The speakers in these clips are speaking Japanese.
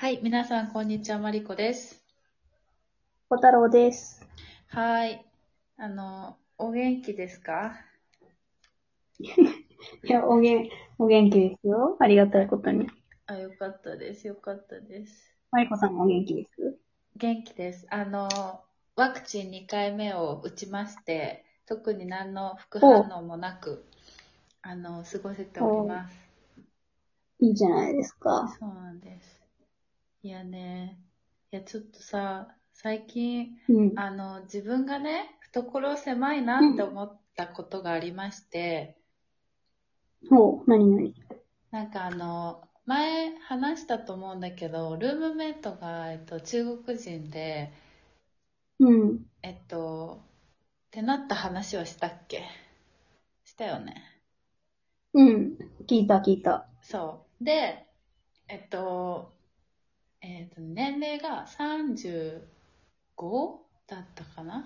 はい、皆さん、こんにちは、マリコです。小太郎です。はい。あの、お元気ですか？いや、おげん、お元気ですよ。ありがたいことに。あ、よかったです。よかったです。マリコさんもお元気です？元気です。あの、ワクチン2回目を打ちまして、特に何の副反応もなく、あの、過ごせております。いいじゃないですか。そうなんです。いやね、いや、ちょっとさ、最近、うん。あの、自分がね、懐狭いなって思ったことがありまして、ほう、なになになんかあの、前話したと思うんだけど、ルームメイトが、えっと、中国人で、うん。えっと、ってなった話をしたっけ？したよね。うん。聞いた聞いた。そう。で、えっと、えっと、年齢が 35? だったかな？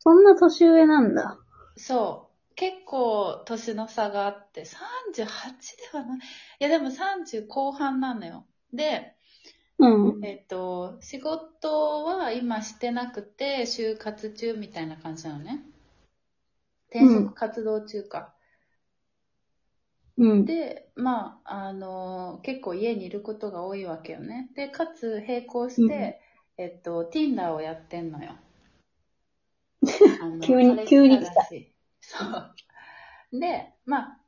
そんな年上なんだ。そう。結構年の差があって、38ではない。いやでも30後半なのよ。で、うん。えっと、仕事は今してなくて、就活中みたいな感じなのね。転職活動中か。うん。で、まあ、あの、結構家にいることが多いわけよね。で、かつ並行して、えっと、Tinder をやってんのよ。あの急に彼氏急に来た探しそう。で、まあ、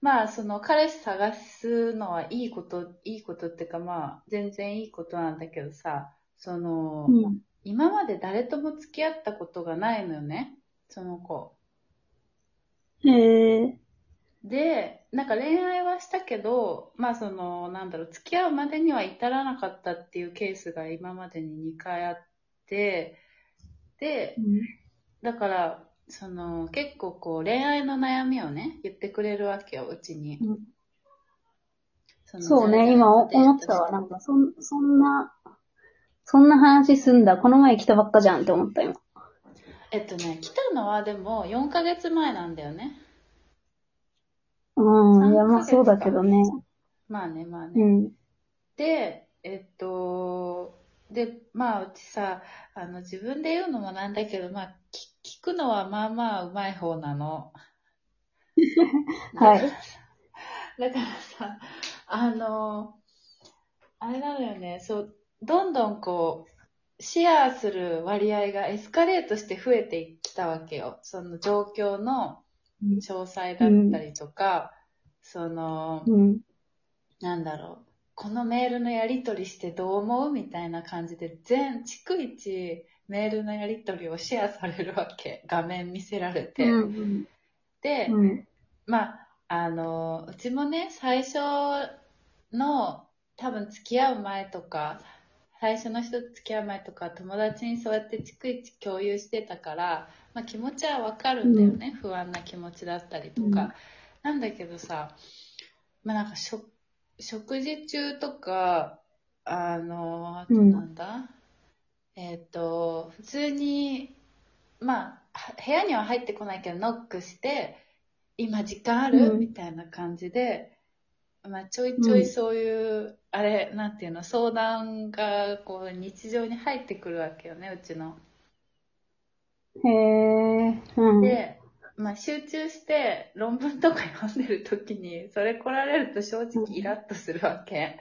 まあ、その彼氏探すのはいいこと、いいことっていうかまあ、全然いいことなんだけどさ、その、うん。今まで誰とも付き合ったことがないのよね、その子。へえ。で、なんか恋愛はしたけど、まあその、なんだろう、付き合うまでには至らなかったっていうケースが今までに2回あって、で、だから、その、結構こう恋愛の悩みをね、言ってくれるわけよ、うちに。うんのそうね、今お思ったわ。なんか、そん、そんな、そんな話すんだ。この前来たばっかじゃんって思った今。えっとね、来たのはでも4ヶ月前なんだよね。うん。いや、まあ3ヶ月かそうだけどね。まあね、まあね。うん。で、えっと、で、まあ、うちさ、あの、自分で言うのもなんだけど、まあ、き聞くのはまあまあうまい方なの。はい。だからさ、あの、あれなのよね、そう、どんどんこう、シェアする割合がエスカレートして増えてきたわけよ。その状況の詳細だったりとか、その、うん。なんだろう、このメールのやり取りしてどう思うみたいな感じで、全、逐一メールのやり取りをシェアされるわけ。画面見せられて。うん。で、うん。まあ、あの、うちもね、最初の、多分付き合う前とか、最初の人と付き合う前とか、友達にそうやって逐一共有してたから、まあ気持ちはわかるんだよね。不安な気持ちだったりとか。うん。なんだけどさ、まあなんか食、食事中とか、あの、あとなんだ、えっ、と、普通に、まあ、は部屋には入ってこないけど、ノックして、今時間ある、うん。みたいな感じで、まあ、ちょいちょいそういう、あれ、なんていうの、相談が、こう、日常に入ってくるわけよね、うちの。へえ。うん。で、まあ、集中して論文とか読んでる時に、それ来られると正直イラッとするわけ。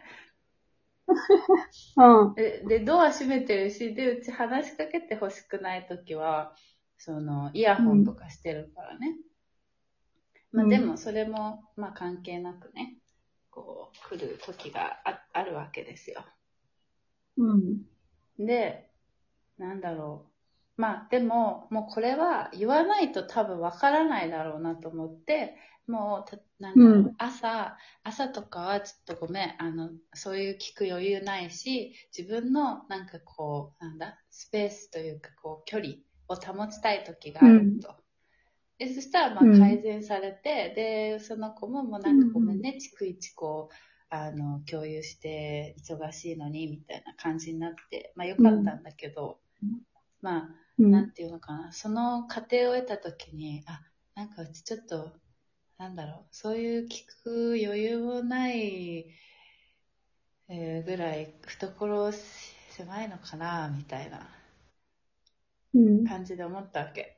うん。で、でドア閉めてるし、で、うち話しかけて欲しくない時は、その、イヤホンとかしてるからね。まあ、うんでも、それも、まあ、関係なくね、こう、来る時がああるわけですよ。うん。で、なんだろう。まあでも、もうこれは言わないと多分わからないだろうなと思って、もうた、なんだろう、うん朝、朝とかはちょっとごめん、あの、そういう聞く余裕ないし、自分のなんかこう、なんだ、スペースというかこう、距離を保ちたい時があると。で、そしたらまうんあ改善されて、で、その子ももうなんかごめんね、逐一こう、あの、共有して忙しいのに、みたいな感じになって、まあよかったんだけど、うんまあ、うん。なんていうのかな、その過程を得たときに、あ、なんかうちちょっと、なんだろう、そういう聞く余裕もないえーぐらい懐狭いのかな、みたいなうん。感じで思ったわけ。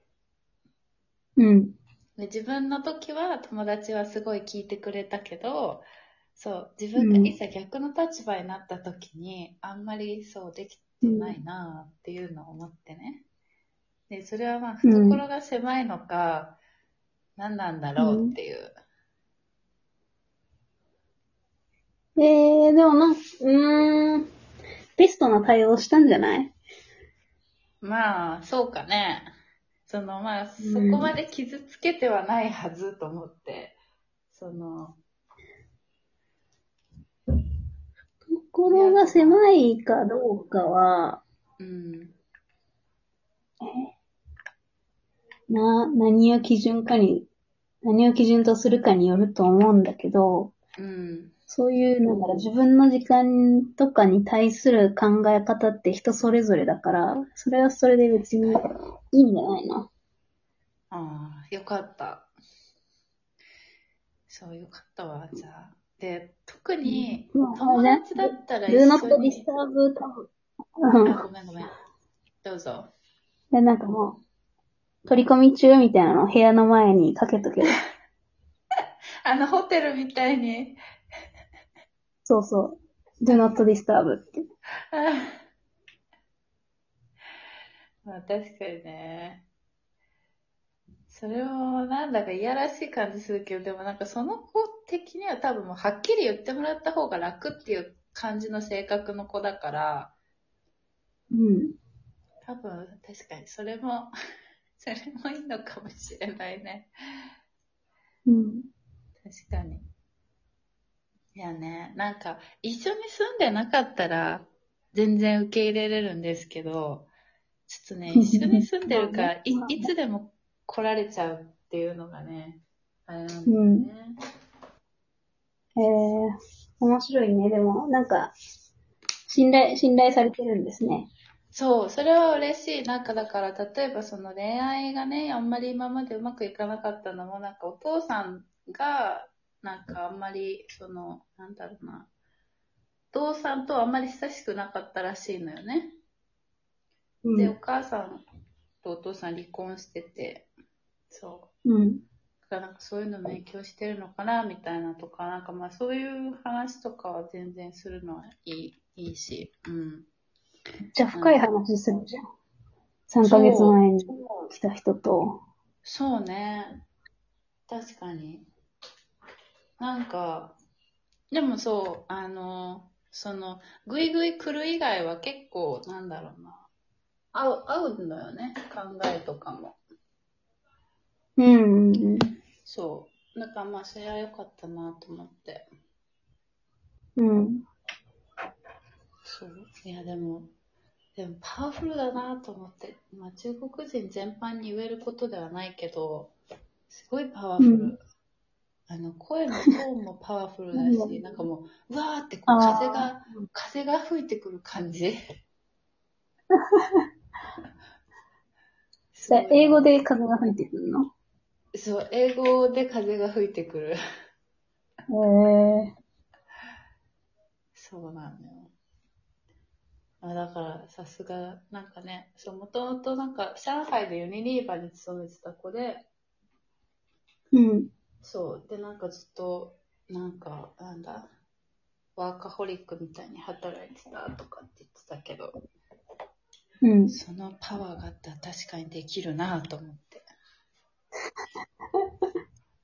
うん。で自分の時は友達はすごい聞いてくれたけど、そう、自分がいざ逆の立場になった時に、あんまりそうできてないなっていうのを思ってね。で、それはまあ、懐が狭いのか、何なんだろうっていう。えー、でもなんか、うーん。ベストな対応したんじゃない？まあ、そうかね。その、まあ、そうん。こまで傷つけてはないはずと思って、その、心が狭いかどうかは、うん、な、何を基準かに、何を基準とするかによると思うんだけど、うん、そういう、なんだろう、自分の時間とかに対する考え方って人それぞれだから、それはそれで別にいいんじゃないの？ああ、よかった。そう、よかったわ、じゃあ。で、特に、うん友達だったら一ルーノットディ緒にスターブ多分。あ、ごめんごめん。どうぞ。で、なんかもう、取り込み中みたいなのを部屋の前にかけとけば。あの、ホテルみたいに。そうそう。do not disturb って。まあ、確かにね。それも、なんだかいやらしい感じするけど、でもなんかその子的には多分もうはっきり言ってもらった方が楽っていう感じの性格の子だから、うん。多分確かにそれも、それもいいのかもしれないね。うん。確かに。いやね、なんか、一緒に住んでなかったら、全然受け入れれるんですけど、ちょっとね、一緒に住んでるから、いいつでも来られちゃうっていうのがね、あれなんだよね。えー、面白いね。でも、なんか、信頼、信頼されてるんですね。そう、それは嬉しい。なんかだから、例えばその恋愛がね、あんまり今までうまくいかなかったのも、なんかお父さんが、なんかあんまり、その、なんだろうな、お父さんとあんまり親しくなかったらしいのよね。うで、おん。母さんとお父さん離婚してて、そうん。う。だからなんかそういうのも影響してるのかな、みたいなとか、なんかまあそういう話とかは全然するのはいい、いいし、うん。じゃあ深い話するじゃん。3ヶ月前に来た人と。そうね。確かに。なんか、でもそう、あの、その、ぐいぐい来る以外は結構、なんだろうな。合う、合うのよね。考えとかも。うん。うんそう。だからまあ、それは良かったなと思って。うん。そう。いや、でも、でもパワフルだなと思って。まあ、中国人全般に言えることではないけど、すごいパワフル。うんあの、声のトーンもパワフルだし、うんなんかもう、うわーってこう風が、風が吹いてくる感じ。じゃあ英語で風が吹いてくるの？そう、英語で風が吹いてくる。へえそうなんだよ。あだから、さすが、なんかね、そう、もともとなんか、上海でユニリーバーに勤めてた子で、うん。そう。で、なんかずっと、なんか、なんだ、ワーカホリックみたいに働いてたとかって言ってたけど、うん。そのパワーがあったら確かにできるなと思って。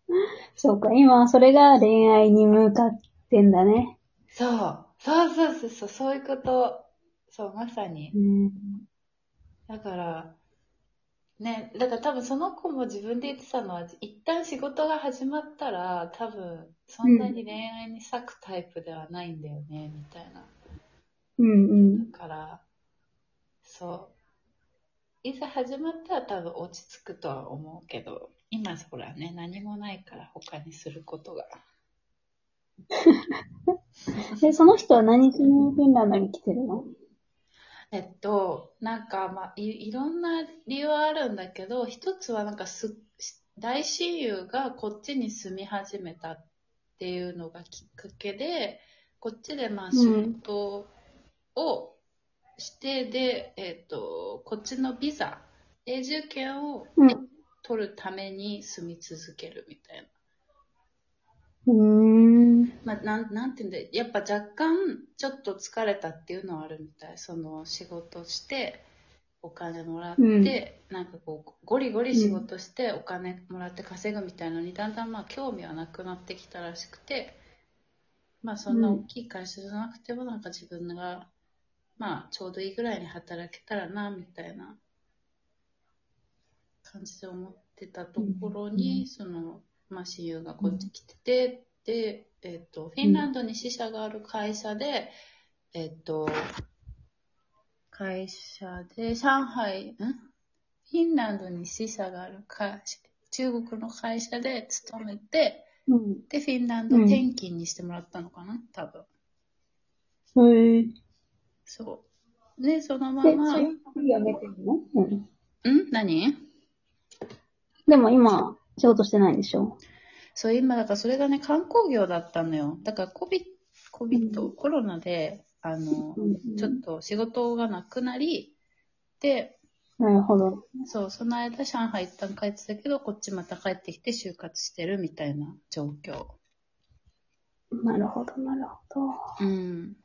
そうか、今はそれが恋愛に向かってんだね。そう。そうそうそうそう、そういうこと。そう、まさにう。ん。だから、ね、だから多分その子も自分で言ってたのは、一旦仕事が始まったら、多分そんなに恋愛に咲くタイプではないんだよね、みたいな。うんうん。だから、そう。いざ始まったら多分落ち着くとは思うけど、今ほらね、何もないから他にすることが。で、その人は何しにフィンランドに来てるの？えっと、なんか、まあい、いろんな理由はあるんだけど、一つはなんかす、大親友がこっちに住み始めたっていうのがきっかけで、こっちでまあん仕事をして、で、えっ、と、こっちのビザ、永住権をうん。取るために住み続けるみたいな。うーん。まあ、なん、なんていうんだやっぱ若干ちょっと疲れたっていうのはあるみたい。その仕事して、お金もらって、うんなんかこう、ゴリゴリ仕事してお金もらって稼ぐみたいなのに、だんだんまあ興味はなくなってきたらしくて、まあそんな大きい会社じゃなくてもなんか自分が、まあちょうどいいぐらいに働けたらな、みたいな感じで思ってたところに、うんその、まあ親友がこっち来てて、で、えっ、と、フィンランドに支社がある会社で、えっ、と、会社で、上海、ん？フィンランドに支社がある会社、中国の会社で勤めて、うん。で、フィンランド転勤にしてもらったのかな、多分。へえ。そう。で、そのまで、ま、それやめてるの？うん。ん？何？でも今、仕事してないんでしょ？そう、今、だからそれがね、観光業だったのよ。だから、コビ、コビット、うんコロナで、あの、うん。ちょっと仕事がなくなり、で、なるほど。そう、その間、上海一旦帰ってたけど、こっちまた帰ってきて就活してるみたいな状況。なるほど、なるほど。うん。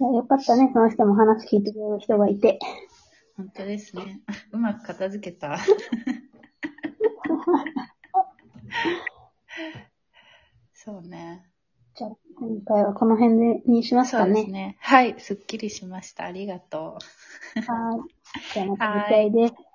いやよかったね、その人も話聞いてくれる人がいて。本当ですね。うまく片付けた。そうね。じゃあ、今回はこの辺でにしますそかね。うですね。はい、すっきりしました。ありがとう。はい。じゃあまた次回です。